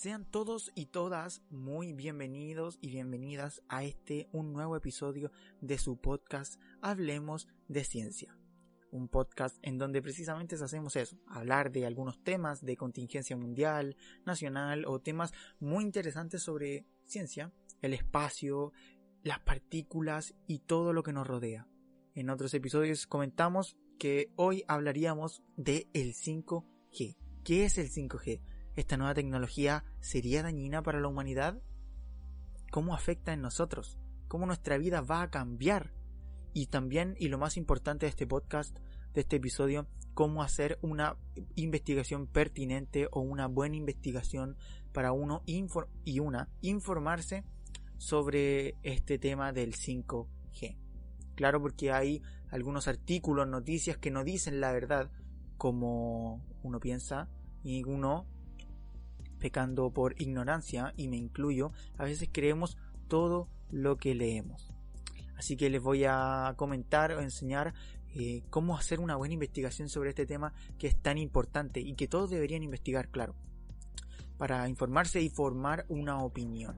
Sean todos y todas muy bienvenidos y bienvenidas a este un nuevo episodio de su podcast Hablemos de Ciencia. Un podcast en donde precisamente hacemos eso, hablar de algunos temas de contingencia mundial, nacional o temas muy interesantes sobre ciencia, el espacio, las partículas y todo lo que nos rodea. En otros episodios comentamos que hoy hablaríamos de el 5G. ¿Qué es el 5G? ¿Esta nueva tecnología sería dañina para la humanidad? ¿Cómo afecta en nosotros? ¿Cómo nuestra vida va a cambiar? Y también, y lo más importante de este podcast, de este episodio, cómo hacer una investigación pertinente o una buena investigación para uno y una informarse sobre este tema del 5G. Claro, porque hay algunos artículos, noticias que no dicen la verdad como uno piensa y uno pecando por ignorancia, y me incluyo, a veces creemos todo lo que leemos. Así que les voy a comentar o enseñar eh, cómo hacer una buena investigación sobre este tema que es tan importante y que todos deberían investigar, claro, para informarse y formar una opinión.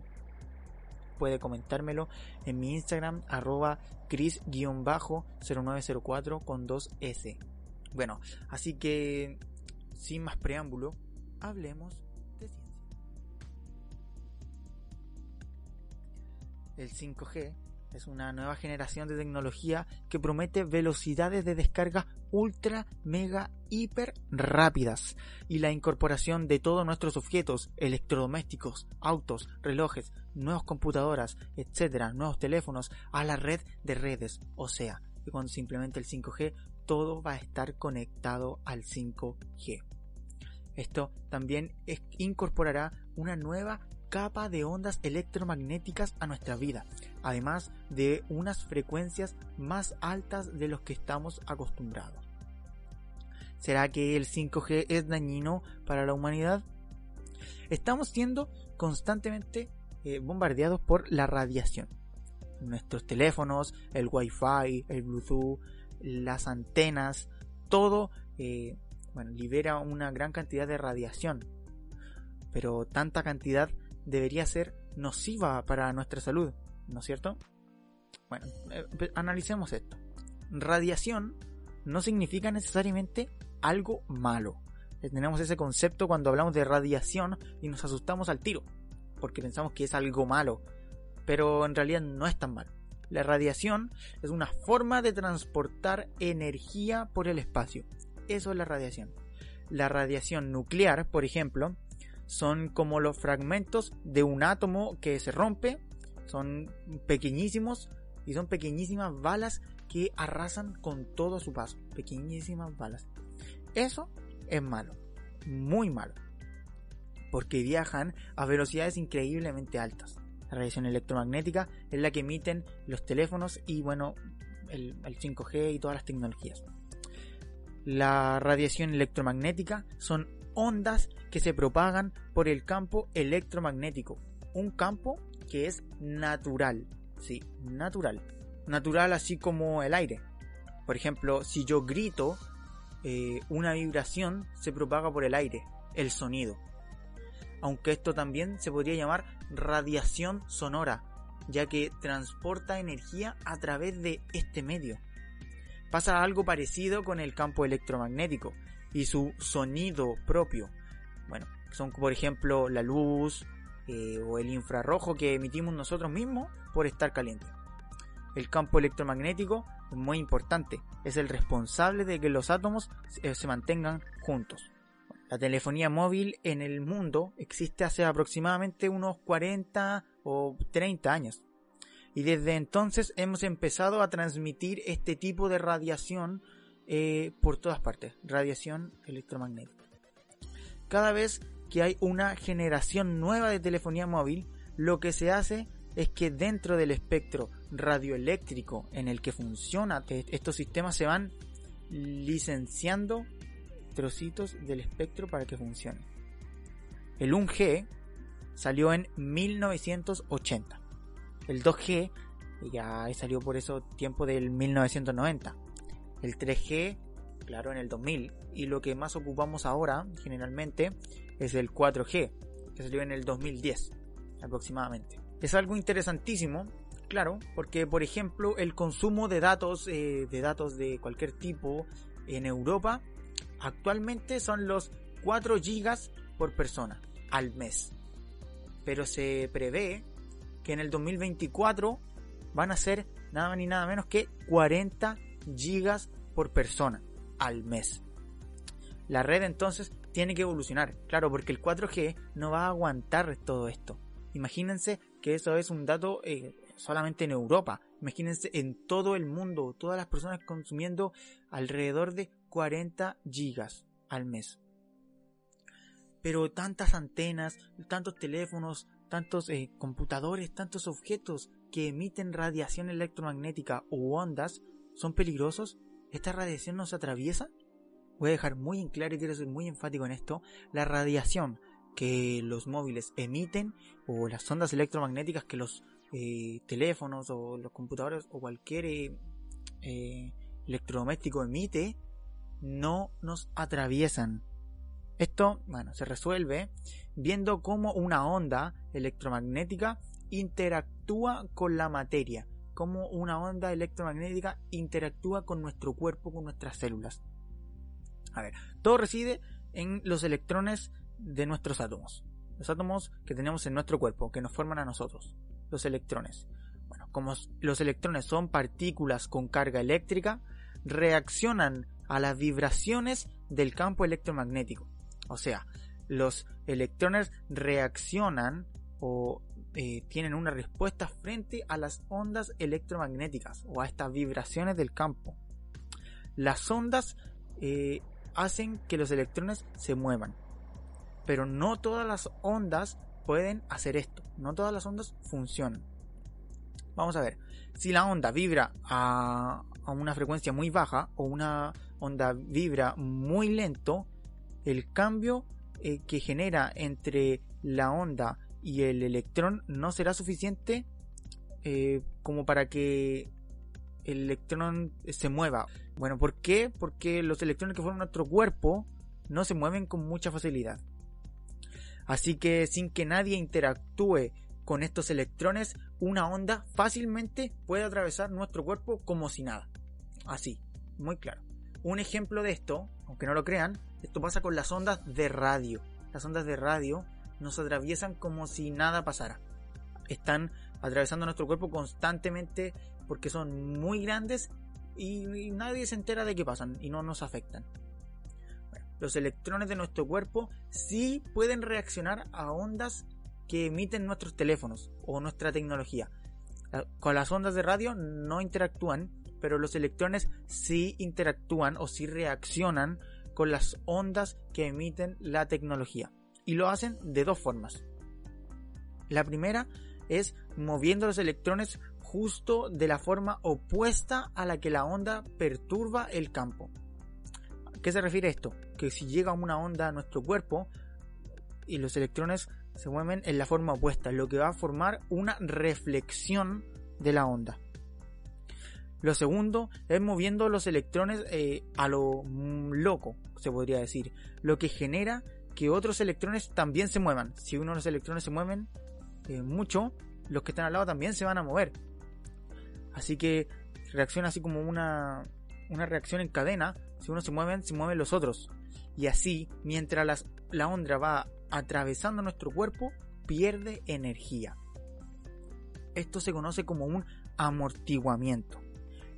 Puede comentármelo en mi Instagram, arroba cris-0904 con 2S. Bueno, así que sin más preámbulo, hablemos El 5G es una nueva generación de tecnología que promete velocidades de descarga ultra, mega, hiper rápidas y la incorporación de todos nuestros objetos electrodomésticos, autos, relojes, nuevas computadoras, etcétera, nuevos teléfonos a la red de redes. O sea, que cuando se implemente el 5G, todo va a estar conectado al 5G. Esto también incorporará una nueva capa de ondas electromagnéticas a nuestra vida, además de unas frecuencias más altas de los que estamos acostumbrados. ¿Será que el 5G es dañino para la humanidad? Estamos siendo constantemente eh, bombardeados por la radiación. Nuestros teléfonos, el Wi-Fi, el Bluetooth, las antenas, todo eh, libera una gran cantidad de radiación. Pero tanta cantidad debería ser nociva para nuestra salud, ¿no es cierto? Bueno, eh, analicemos esto. Radiación no significa necesariamente algo malo. Eh, tenemos ese concepto cuando hablamos de radiación y nos asustamos al tiro, porque pensamos que es algo malo, pero en realidad no es tan malo. La radiación es una forma de transportar energía por el espacio. Eso es la radiación. La radiación nuclear, por ejemplo, son como los fragmentos de un átomo que se rompe, son pequeñísimos y son pequeñísimas balas que arrasan con todo su paso, pequeñísimas balas. Eso es malo, muy malo, porque viajan a velocidades increíblemente altas. La radiación electromagnética es la que emiten los teléfonos y bueno, el, el 5G y todas las tecnologías. La radiación electromagnética son ondas que se propagan por el campo electromagnético. Un campo que es natural. Sí, natural. Natural así como el aire. Por ejemplo, si yo grito, eh, una vibración se propaga por el aire, el sonido. Aunque esto también se podría llamar radiación sonora, ya que transporta energía a través de este medio. Pasa algo parecido con el campo electromagnético y su sonido propio. Bueno, son por ejemplo la luz eh, o el infrarrojo que emitimos nosotros mismos por estar caliente. El campo electromagnético es muy importante, es el responsable de que los átomos eh, se mantengan juntos. La telefonía móvil en el mundo existe hace aproximadamente unos 40 o 30 años. Y desde entonces hemos empezado a transmitir este tipo de radiación eh, por todas partes, radiación electromagnética. Cada vez que hay una generación nueva de telefonía móvil, lo que se hace es que dentro del espectro radioeléctrico en el que funciona estos sistemas se van licenciando trocitos del espectro para que funcione. El 1G salió en 1980. El 2G ya salió por eso tiempo del 1990. El 3G, claro, en el 2000. Y lo que más ocupamos ahora, generalmente, es el 4G, que salió en el 2010 aproximadamente. Es algo interesantísimo, claro, porque por ejemplo el consumo de datos, eh, de datos de cualquier tipo en Europa actualmente son los 4 gigas por persona al mes. Pero se prevé que en el 2024 van a ser nada más ni nada menos que 40 gigas por persona al mes. La red entonces tiene que evolucionar, claro, porque el 4G no va a aguantar todo esto. Imagínense que eso es un dato eh, solamente en Europa. Imagínense en todo el mundo, todas las personas consumiendo alrededor de 40 gigas al mes. Pero tantas antenas, tantos teléfonos, tantos eh, computadores, tantos objetos que emiten radiación electromagnética u ondas son peligrosos. ¿Esta radiación nos atraviesa? Voy a dejar muy en claro y quiero ser muy enfático en esto. La radiación que los móviles emiten o las ondas electromagnéticas que los eh, teléfonos o los computadores o cualquier eh, eh, electrodoméstico emite no nos atraviesan. Esto, bueno, se resuelve viendo cómo una onda electromagnética interactúa con la materia, cómo una onda electromagnética interactúa con nuestro cuerpo, con nuestras células. A ver, todo reside en los electrones de nuestros átomos. Los átomos que tenemos en nuestro cuerpo, que nos forman a nosotros. Los electrones. Bueno, como los electrones son partículas con carga eléctrica, reaccionan a las vibraciones del campo electromagnético. O sea, los electrones reaccionan o eh, tienen una respuesta frente a las ondas electromagnéticas o a estas vibraciones del campo. Las ondas eh, hacen que los electrones se muevan. Pero no todas las ondas pueden hacer esto. No todas las ondas funcionan. Vamos a ver. Si la onda vibra a, una frecuencia muy baja o una onda vibra muy lento, el cambio eh, que genera entre la onda y el electrón no será suficiente eh, como para que el electrón se mueva. Bueno, ¿por qué? Porque los electrones que forman nuestro cuerpo no se mueven con mucha facilidad. Así que sin que nadie interactúe con estos electrones, una onda fácilmente puede atravesar nuestro cuerpo como si nada. Así, muy claro. Un ejemplo de esto, aunque no lo crean, esto pasa con las ondas de radio. Las ondas de radio nos atraviesan como si nada pasara. Están atravesando nuestro cuerpo constantemente porque son muy grandes y, nadie se entera de qué pasan y no nos afectan los electrones de nuestro cuerpo sí pueden reaccionar a ondas que emiten nuestros teléfonos o nuestra tecnología. Con las ondas de radio no interactúan, pero los electrones sí interactúan o sí reaccionan con las ondas que emiten la tecnología. Y lo hacen de dos formas. La primera es moviendo los electrones justo de la forma opuesta a la que la onda perturba el campo. ¿Qué se refiere esto? Que si llega una onda a nuestro cuerpo y los electrones se mueven en la forma opuesta, lo que va a formar una reflexión de la onda. Lo segundo es moviendo los electrones eh, a lo loco, se podría decir, lo que genera que otros electrones también se muevan. Si uno de los electrones se mueven eh, mucho, los que están al lado también se van a mover. Así que reacciona así como una, una reacción en cadena si uno se mueve, se mueven los otros. Y así, mientras la onda va atravesando nuestro cuerpo, pierde energía. Esto se conoce como un amortiguamiento.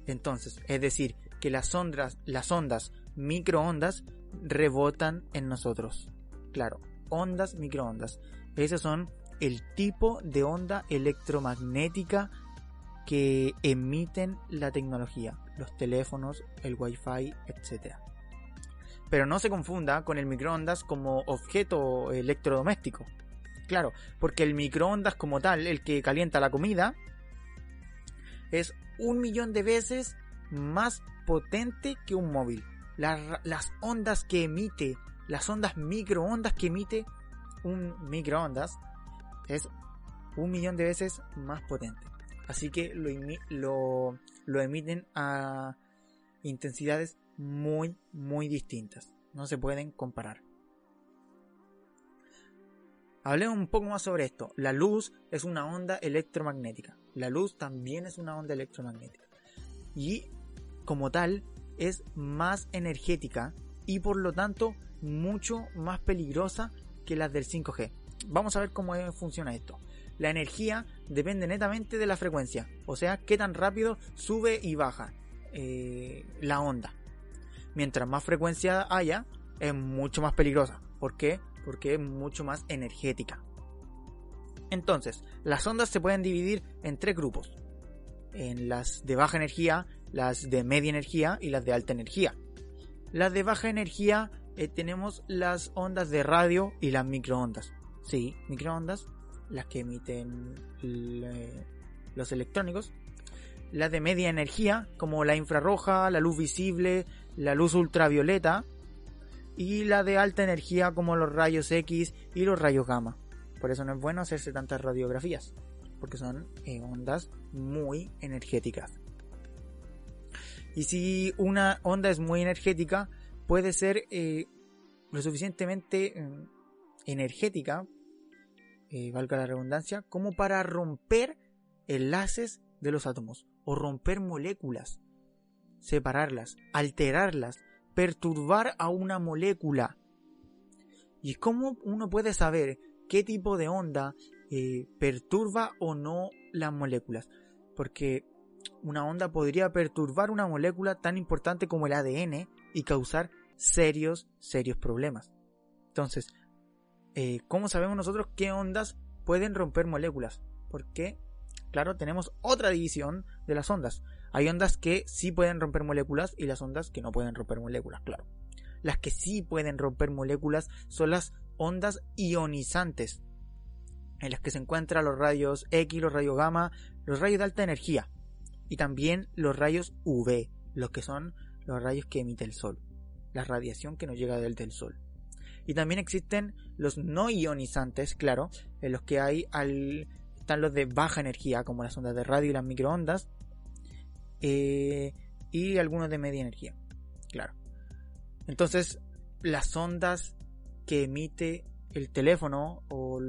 Entonces, es decir, que las ondas, las ondas microondas rebotan en nosotros. Claro, ondas microondas. Esos son el tipo de onda electromagnética que emiten la tecnología. los teléfonos, el wifi, etc. Pero no se confunda con el microondas como objeto electrodoméstico. Claro, porque el microondas como tal, el que calienta la comida, es un millón de veces más potente que un móvil. Las, ondas que emite, las ondas microondas que emite un microondas es un millón de veces más potente. Así que lo, lo, lo emiten a intensidades muy, muy distintas. No se pueden comparar. Hablemos un poco más sobre esto. La luz es una onda electromagnética. La luz también es una onda electromagnética. Y como tal es más energética y por lo tanto mucho más peligrosa que las del 5G. Vamos a ver cómo funciona esto. La energía depende netamente de la frecuencia, o sea, qué tan rápido sube y baja eh, la onda. Mientras más frecuencia haya, es mucho más peligrosa. ¿Por qué? Porque es mucho más energética. Entonces, las ondas se pueden dividir en tres grupos. En las de baja energía, las de media energía y las de alta energía. Las de baja energía eh, tenemos las ondas de radio y las microondas. Sí, microondas, las que emiten los electrónicos. Las de media energía, como la infrarroja, la luz visible, la luz ultravioleta. Y la de alta energía, como los rayos X y los rayos gamma. Por eso no es bueno hacerse tantas radiografías, porque son eh, ondas muy energéticas. Y si una onda es muy energética, puede ser eh, lo suficientemente eh, energética, valga la redundancia, como para romper enlaces de los átomos o romper moléculas, separarlas, alterarlas, perturbar a una molécula. ¿Y cómo uno puede saber qué tipo de onda eh, perturba o no las moléculas. Porque una onda podría perturbar una molécula tan importante como el ADN y causar serios, serios problemas. Entonces, eh, ¿cómo sabemos nosotros qué ondas pueden romper moléculas? Porque, claro, tenemos otra división de las ondas. Hay ondas que sí pueden romper moléculas y las ondas que no pueden romper moléculas, claro. Las que sí pueden romper moléculas son las ondas ionizantes, en las que se encuentran los rayos X, los rayos gamma, los rayos de alta energía y también los rayos UV, los que son los rayos que emite el Sol, la radiación que nos llega del Sol. Y también existen los no ionizantes, claro, en los que hay al, están los de baja energía, como las ondas de radio y las microondas, eh, y algunos de media energía, claro. Entonces, las ondas que emite el teléfono o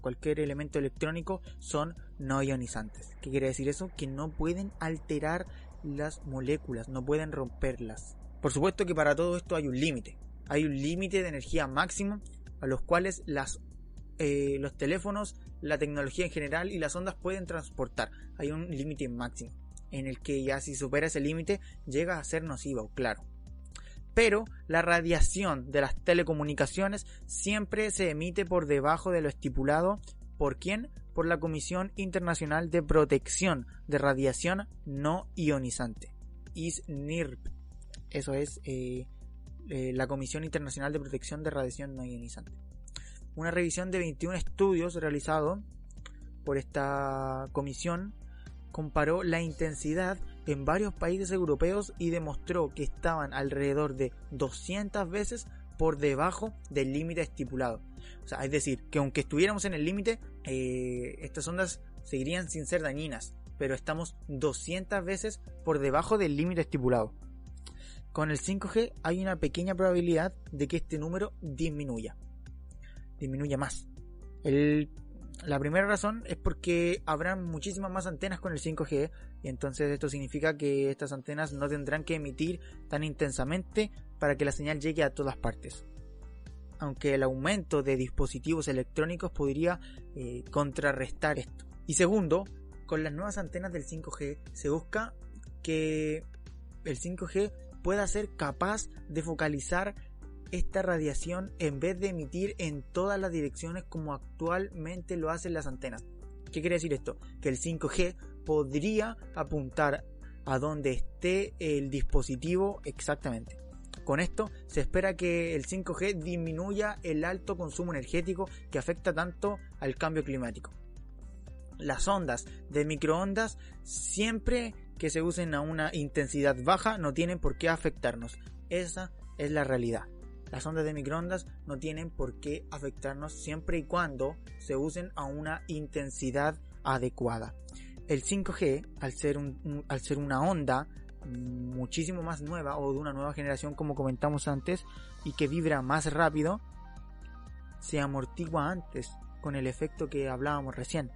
cualquier elemento electrónico son no ionizantes. ¿Qué quiere decir eso? Que no pueden alterar las moléculas, no pueden romperlas. Por supuesto que para todo esto hay un límite. Hay un límite de energía máximo a los cuales las, eh, los teléfonos, la tecnología en general y las ondas pueden transportar. Hay un límite máximo en el que ya si supera ese límite llega a ser nocivo, claro pero la radiación de las telecomunicaciones siempre se emite por debajo de lo estipulado por quién? Por la Comisión Internacional de Protección de Radiación No Ionizante, ISNIRP. Eso es eh, eh, la Comisión Internacional de Protección de Radiación No Ionizante. Una revisión de 21 estudios realizados por esta comisión comparó la intensidad en varios países europeos y demostró que estaban alrededor de 200 veces por debajo del límite estipulado. O sea, es decir, que aunque estuviéramos en el límite, eh, estas ondas seguirían sin ser dañinas, pero estamos 200 veces por debajo del límite estipulado. Con el 5G hay una pequeña probabilidad de que este número disminuya. Disminuya más. El la primera razón es porque habrán muchísimas más antenas con el 5G y entonces esto significa que estas antenas no tendrán que emitir tan intensamente para que la señal llegue a todas partes. Aunque el aumento de dispositivos electrónicos podría eh, contrarrestar esto. Y segundo, con las nuevas antenas del 5G se busca que el 5G pueda ser capaz de focalizar esta radiación en vez de emitir en todas las direcciones como actualmente lo hacen las antenas. ¿Qué quiere decir esto? Que el 5G podría apuntar a donde esté el dispositivo exactamente. Con esto se espera que el 5G disminuya el alto consumo energético que afecta tanto al cambio climático. Las ondas de microondas siempre que se usen a una intensidad baja no tienen por qué afectarnos. Esa es la realidad. Las ondas de microondas no tienen por qué afectarnos siempre y cuando se usen a una intensidad adecuada. El 5G, al ser, una onda muchísimo más nueva o de una nueva generación como comentamos antes y que vibra más rápido, se amortigua antes con el efecto que hablábamos recién.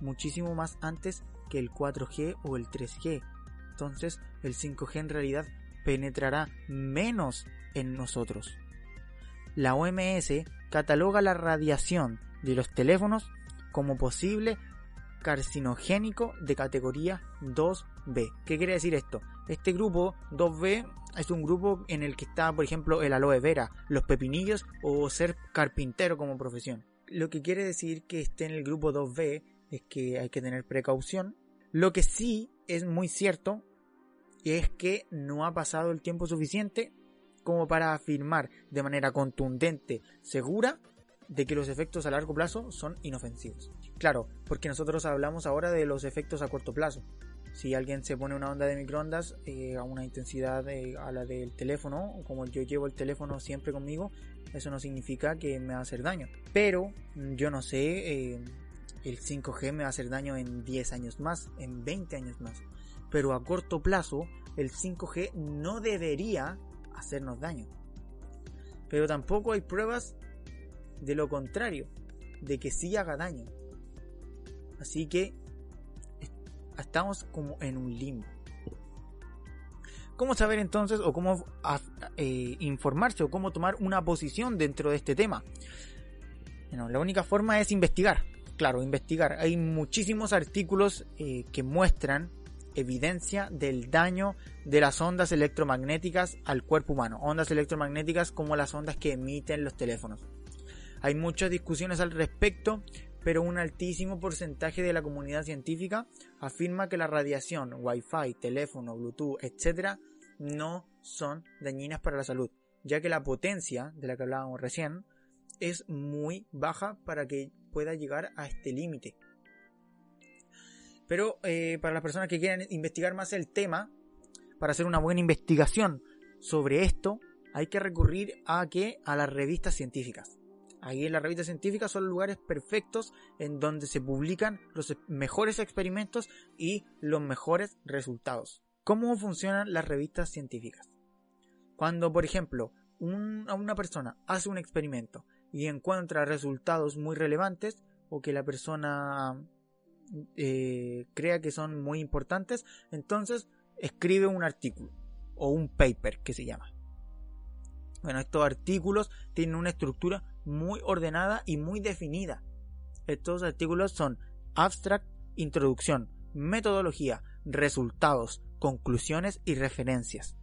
Muchísimo más antes que el 4G o el 3G. Entonces el 5G en realidad penetrará menos en nosotros. La OMS cataloga la radiación de los teléfonos como posible carcinogénico de categoría 2B. ¿Qué quiere decir esto? Este grupo 2B es un grupo en el que está, por ejemplo, el aloe vera, los pepinillos o ser carpintero como profesión. Lo que quiere decir que esté en el grupo 2B es que hay que tener precaución. Lo que sí es muy cierto es que no ha pasado el tiempo suficiente como para afirmar de manera contundente, segura, de que los efectos a largo plazo son inofensivos. Claro, porque nosotros hablamos ahora de los efectos a corto plazo. Si alguien se pone una onda de microondas eh, a una intensidad eh, a la del teléfono, como yo llevo el teléfono siempre conmigo, eso no significa que me va a hacer daño. Pero yo no sé, eh, el 5G me va a hacer daño en 10 años más, en 20 años más. Pero a corto plazo, el 5G no debería hacernos daño. Pero tampoco hay pruebas de lo contrario, de que sí haga daño. Así que estamos como en un limbo. ¿Cómo saber entonces o cómo eh, informarse o cómo tomar una posición dentro de este tema? La única forma es investigar. Claro, investigar. Hay muchísimos artículos eh, que muestran evidencia del daño de las ondas electromagnéticas al cuerpo humano. Ondas electromagnéticas como las ondas que emiten los teléfonos. Hay muchas discusiones al respecto, pero un altísimo porcentaje de la comunidad científica afirma que la radiación, Wi-Fi, teléfono, Bluetooth, etc., no son dañinas para la salud, ya que la potencia de la que hablábamos recién es muy baja para que pueda llegar a este límite. Pero eh, para las personas que quieran investigar más el tema, para hacer una buena investigación sobre esto, hay que recurrir a que a las revistas científicas. Aquí en las revistas científicas son lugares perfectos en donde se publican los mejores experimentos y los mejores resultados. ¿Cómo funcionan las revistas científicas? Cuando, por ejemplo, una persona hace un experimento y encuentra resultados muy relevantes o que la persona eh, crea que son muy importantes, entonces escribe un artículo o un paper que se llama. Bueno, estos artículos tienen una estructura muy ordenada y muy definida. Estos artículos son abstract, introducción, metodología, resultados, conclusiones y referencias.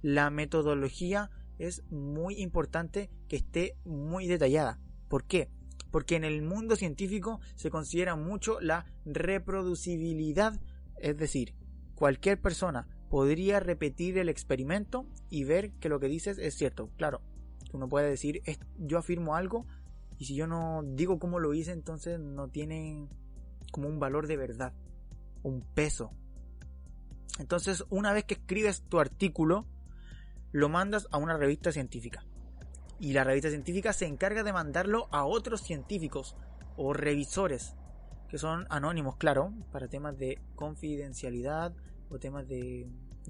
La metodología es muy importante que esté muy detallada. ¿Por qué? Porque en el mundo científico se considera mucho la reproducibilidad, es decir, cualquier persona podría repetir el experimento y ver que lo que dices es cierto. Claro, uno puede decir, yo afirmo algo y si yo no digo cómo lo hice, entonces no tiene como un valor de verdad, un peso. Entonces, una vez que escribes tu artículo, lo mandas a una revista científica. Y la revista científica se encarga de mandarlo a otros científicos o revisores, que son anónimos, claro, para temas de confidencialidad o temas de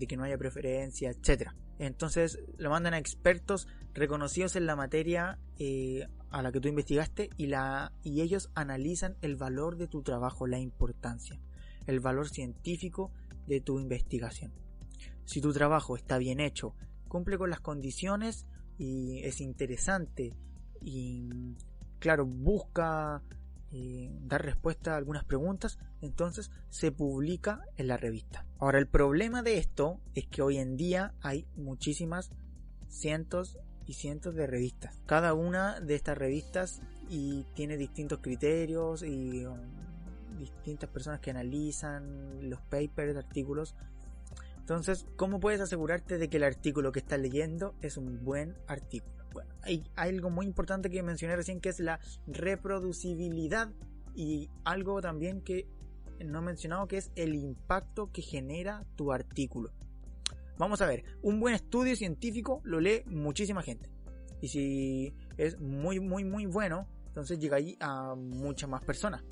que no haya preferencia, etc. Entonces lo mandan a expertos reconocidos en la materia eh, a la que tú investigaste y, la, y ellos analizan el valor de tu trabajo, la importancia, el valor científico de tu investigación. Si tu trabajo está bien hecho, cumple con las condiciones y es interesante y claro, busca eh, dar respuesta a algunas preguntas, entonces se publica en la revista. Ahora, el problema de esto es que hoy en día hay muchísimas cientos y cientos de revistas. Cada una de estas revistas y tiene distintos criterios y um, distintas personas que analizan los papers, artículos Entonces, ¿cómo puedes asegurarte de que el artículo que estás leyendo es un buen artículo? Bueno, hay, algo muy importante que mencioné recién que es la reproducibilidad y algo también que no he mencionado que es el impacto que genera tu artículo. Vamos a ver, un buen estudio científico lo lee muchísima gente. Y si es muy, muy, muy bueno, entonces llega ahí a muchas más personas.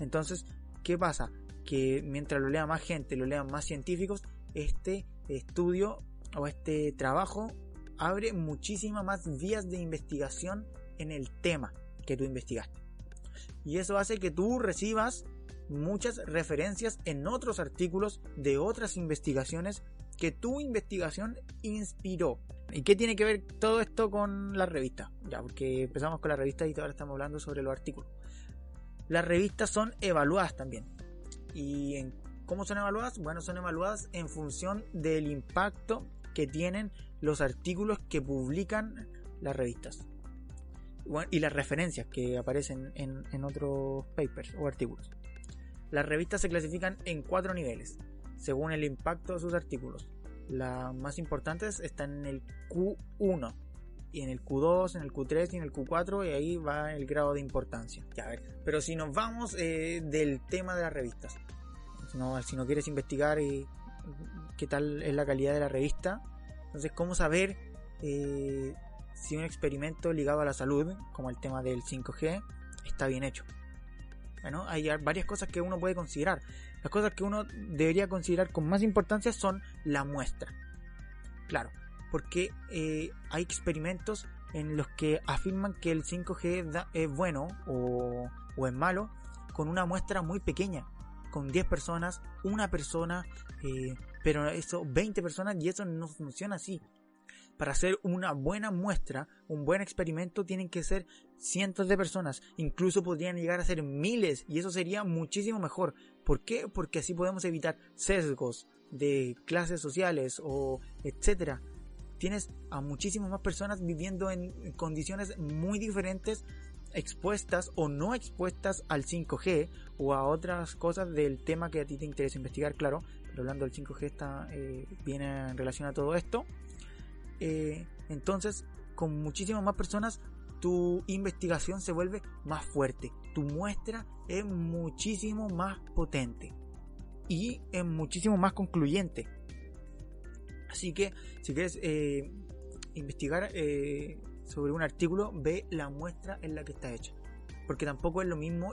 Entonces, ¿qué pasa? Que mientras lo lea más gente, lo lean más científicos, este estudio o este trabajo abre muchísimas más vías de investigación en el tema que tú investigaste. Y eso hace que tú recibas muchas referencias en otros artículos de otras investigaciones que tu investigación inspiró. ¿Y qué tiene que ver todo esto con la revista? Ya, porque empezamos con la revista y ahora estamos hablando sobre los artículos. Las revistas son evaluadas también. ¿Y en cómo son evaluadas? Bueno, son evaluadas en función del impacto que tienen los artículos que publican las revistas. y las referencias que aparecen en, otros papers o artículos. Las revistas se clasifican en cuatro niveles según el impacto de sus artículos. Las más importantes están en el Q1, y en el Q2, en el Q3 y en el Q4, y ahí va el grado de importancia. Ya, ver. Pero si nos vamos eh, del tema de las revistas, no, si no quieres investigar eh, qué tal es la calidad de la revista, entonces, ¿cómo saber eh, si un experimento ligado a la salud, como el tema del 5G, está bien hecho? Bueno, hay varias cosas que uno puede considerar. Las cosas que uno debería considerar con más importancia son la muestra. Claro, porque eh, hay experimentos en los que afirman que el 5G es bueno o, es malo con una muestra muy pequeña, con 10 personas, una persona, eh, pero eso 20 personas y eso no funciona así para hacer una buena muestra, un buen experimento, tienen que ser cientos de personas, incluso podrían llegar a ser miles, y eso sería muchísimo mejor. ¿Por qué? Porque así podemos evitar sesgos de clases sociales o etcétera. Tienes a muchísimas más personas viviendo en condiciones muy diferentes expuestas o no expuestas al 5G o a otras cosas del tema que a ti te interesa investigar, claro, pero hablando del 5G está, eh, viene en relación a todo esto. Eh, entonces con muchísimas más personas tu investigación se vuelve más fuerte, tu muestra es muchísimo más potente y es muchísimo más concluyente. Así que si quieres eh, investigar sobre un artículo, ve la muestra en la que está hecha. Porque tampoco es lo mismo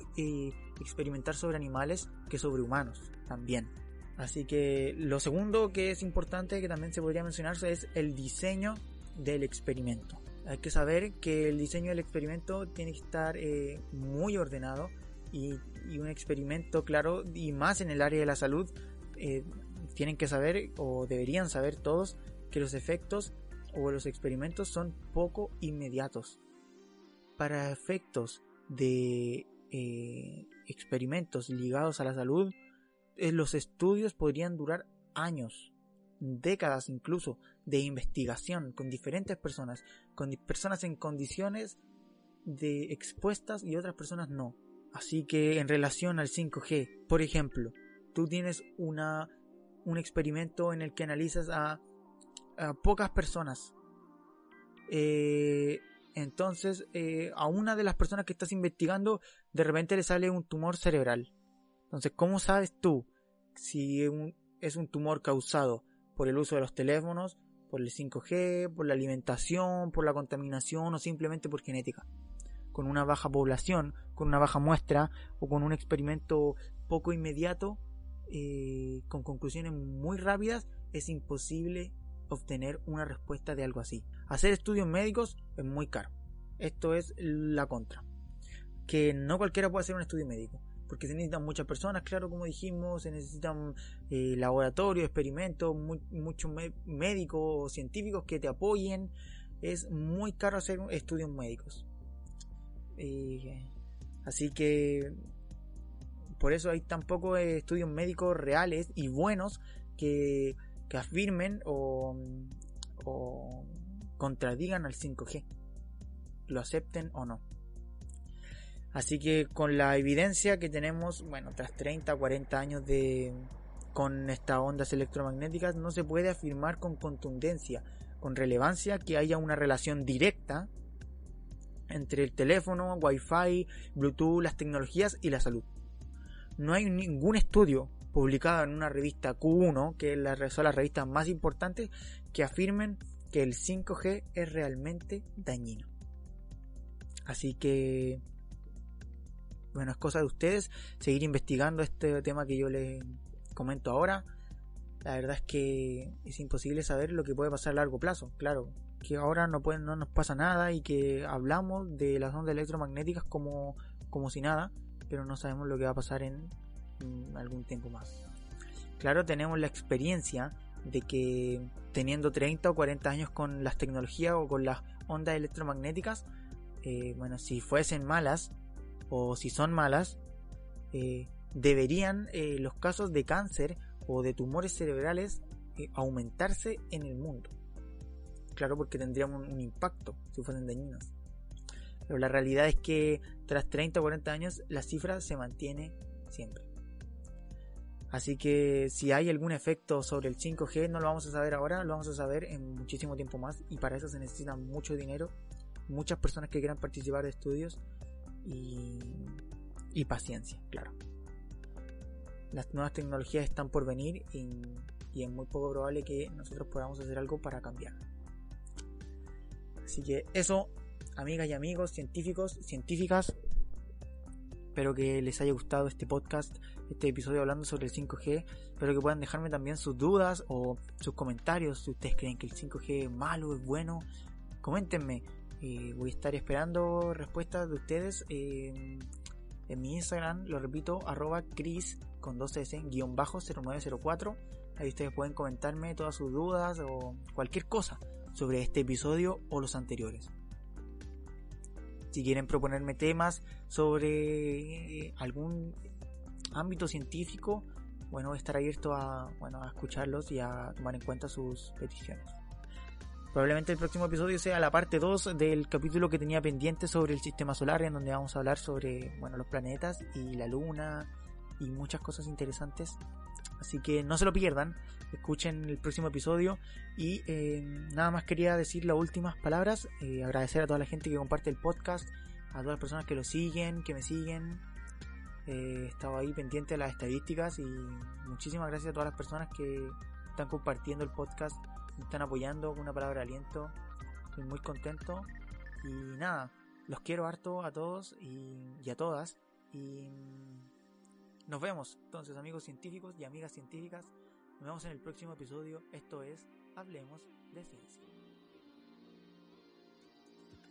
experimentar sobre animales que sobre humanos también. Así que lo segundo que es importante que también se podría mencionarse es el diseño del experimento. Hay que saber que el diseño del experimento tiene que estar eh, muy ordenado y, un experimento claro y más en el área de la salud eh, tienen que saber o deberían saber todos que los efectos o los experimentos son poco inmediatos. Para efectos de eh, experimentos ligados a la salud, eh, los estudios podrían durar años, décadas incluso, de investigación con diferentes personas, con personas en condiciones de expuestas y otras personas no. Así que en relación al 5G, por ejemplo, tú tienes una, un experimento en el que analizas a, pocas personas. Eh, entonces, eh, a una de las personas que estás investigando, de repente le sale un tumor cerebral. Entonces, ¿cómo sabes tú si es un tumor causado por el uso de los teléfonos, por el 5G, por la alimentación, por la contaminación o simplemente por genética? Con una baja población, con una baja muestra o con un experimento poco inmediato, eh, con conclusiones muy rápidas, es imposible obtener una respuesta de algo así. Hacer estudios médicos es muy caro. Esto es la contra. Que no cualquiera puede hacer un estudio médico porque se necesitan muchas personas, claro, como dijimos, se necesitan eh, laboratorios, experimentos, muchos médicos, científicos que te apoyen. Es muy caro hacer estudios médicos. Eh, así que por eso hay tan pocos estudios médicos reales y buenos que, que afirmen o, contradigan al 5G, lo acepten o no. Así que con la evidencia que tenemos, bueno, tras 30, 40 años de con estas ondas electromagnéticas no se puede afirmar con contundencia, con relevancia, que haya una relación directa entre el teléfono, Wi-Fi, Bluetooth, las tecnologías y la salud. No hay ningún estudio publicado en una revista Q1, que son las revistas más importantes, que afirmen que el 5G es realmente dañino. Así que, bueno, es cosa de ustedes seguir investigando este tema que yo les comento ahora. La verdad es que es imposible saber lo que puede pasar a largo plazo. Claro, que ahora no, puede, no nos pasa nada y que hablamos de las ondas electromagnéticas como, como si nada, pero no sabemos lo que va a pasar en, algún tiempo más. Claro, tenemos la experiencia de que teniendo 30 o 40 años con las tecnologías o con las ondas electromagnéticas, eh, bueno, si fuesen malas o si son malas, eh, deberían eh, los casos de cáncer o de tumores cerebrales aumentarse en el mundo. Claro, porque tendríamos un, impacto si fuesen dañinas. Pero la realidad es que tras 30 o 40 años la cifra se mantiene siempre. Así que si hay algún efecto sobre el 5G no lo vamos a saber ahora, lo vamos a saber en muchísimo tiempo más y para eso se necesita mucho dinero, muchas personas que quieran participar de estudios y, paciencia, claro. Las nuevas tecnologías están por venir y, y es muy poco probable que nosotros podamos hacer algo para cambiar. Así que eso, amigas y amigos, científicos, científicas, espero que les haya gustado este podcast este episodio hablando sobre el 5G. Espero que puedan dejarme también sus dudas o sus comentarios. Si ustedes creen que el 5G es malo, es bueno, coméntenme. Eh, voy a estar esperando respuestas de ustedes en mi Instagram. Lo repito, arroba Chris con 2S, guion bajo 0904. Ahí ustedes pueden comentarme todas sus dudas o cualquier cosa sobre este episodio o los anteriores. Si quieren proponerme temas sobre eh, algún ámbito científico, bueno, estar abierto a, bueno, a escucharlos y a tomar en cuenta sus peticiones. Probablemente el próximo episodio sea la parte 2 del capítulo que tenía pendiente sobre el sistema solar, en donde vamos a hablar sobre bueno, los planetas y la luna y muchas cosas interesantes. Así que no se lo pierdan, escuchen el próximo episodio. Y eh, nada más quería decir las últimas palabras, eh, agradecer a toda la gente que comparte el podcast, a todas las personas que lo siguen, que me siguen, He estado ahí pendiente de las estadísticas y muchísimas gracias a todas las personas que están compartiendo el podcast, están apoyando una palabra de aliento. Estoy muy contento. Y nada, los quiero harto a todos y, a todas. Y nos vemos entonces amigos científicos y amigas científicas. Nos vemos en el próximo episodio. Esto es Hablemos de Ciencia.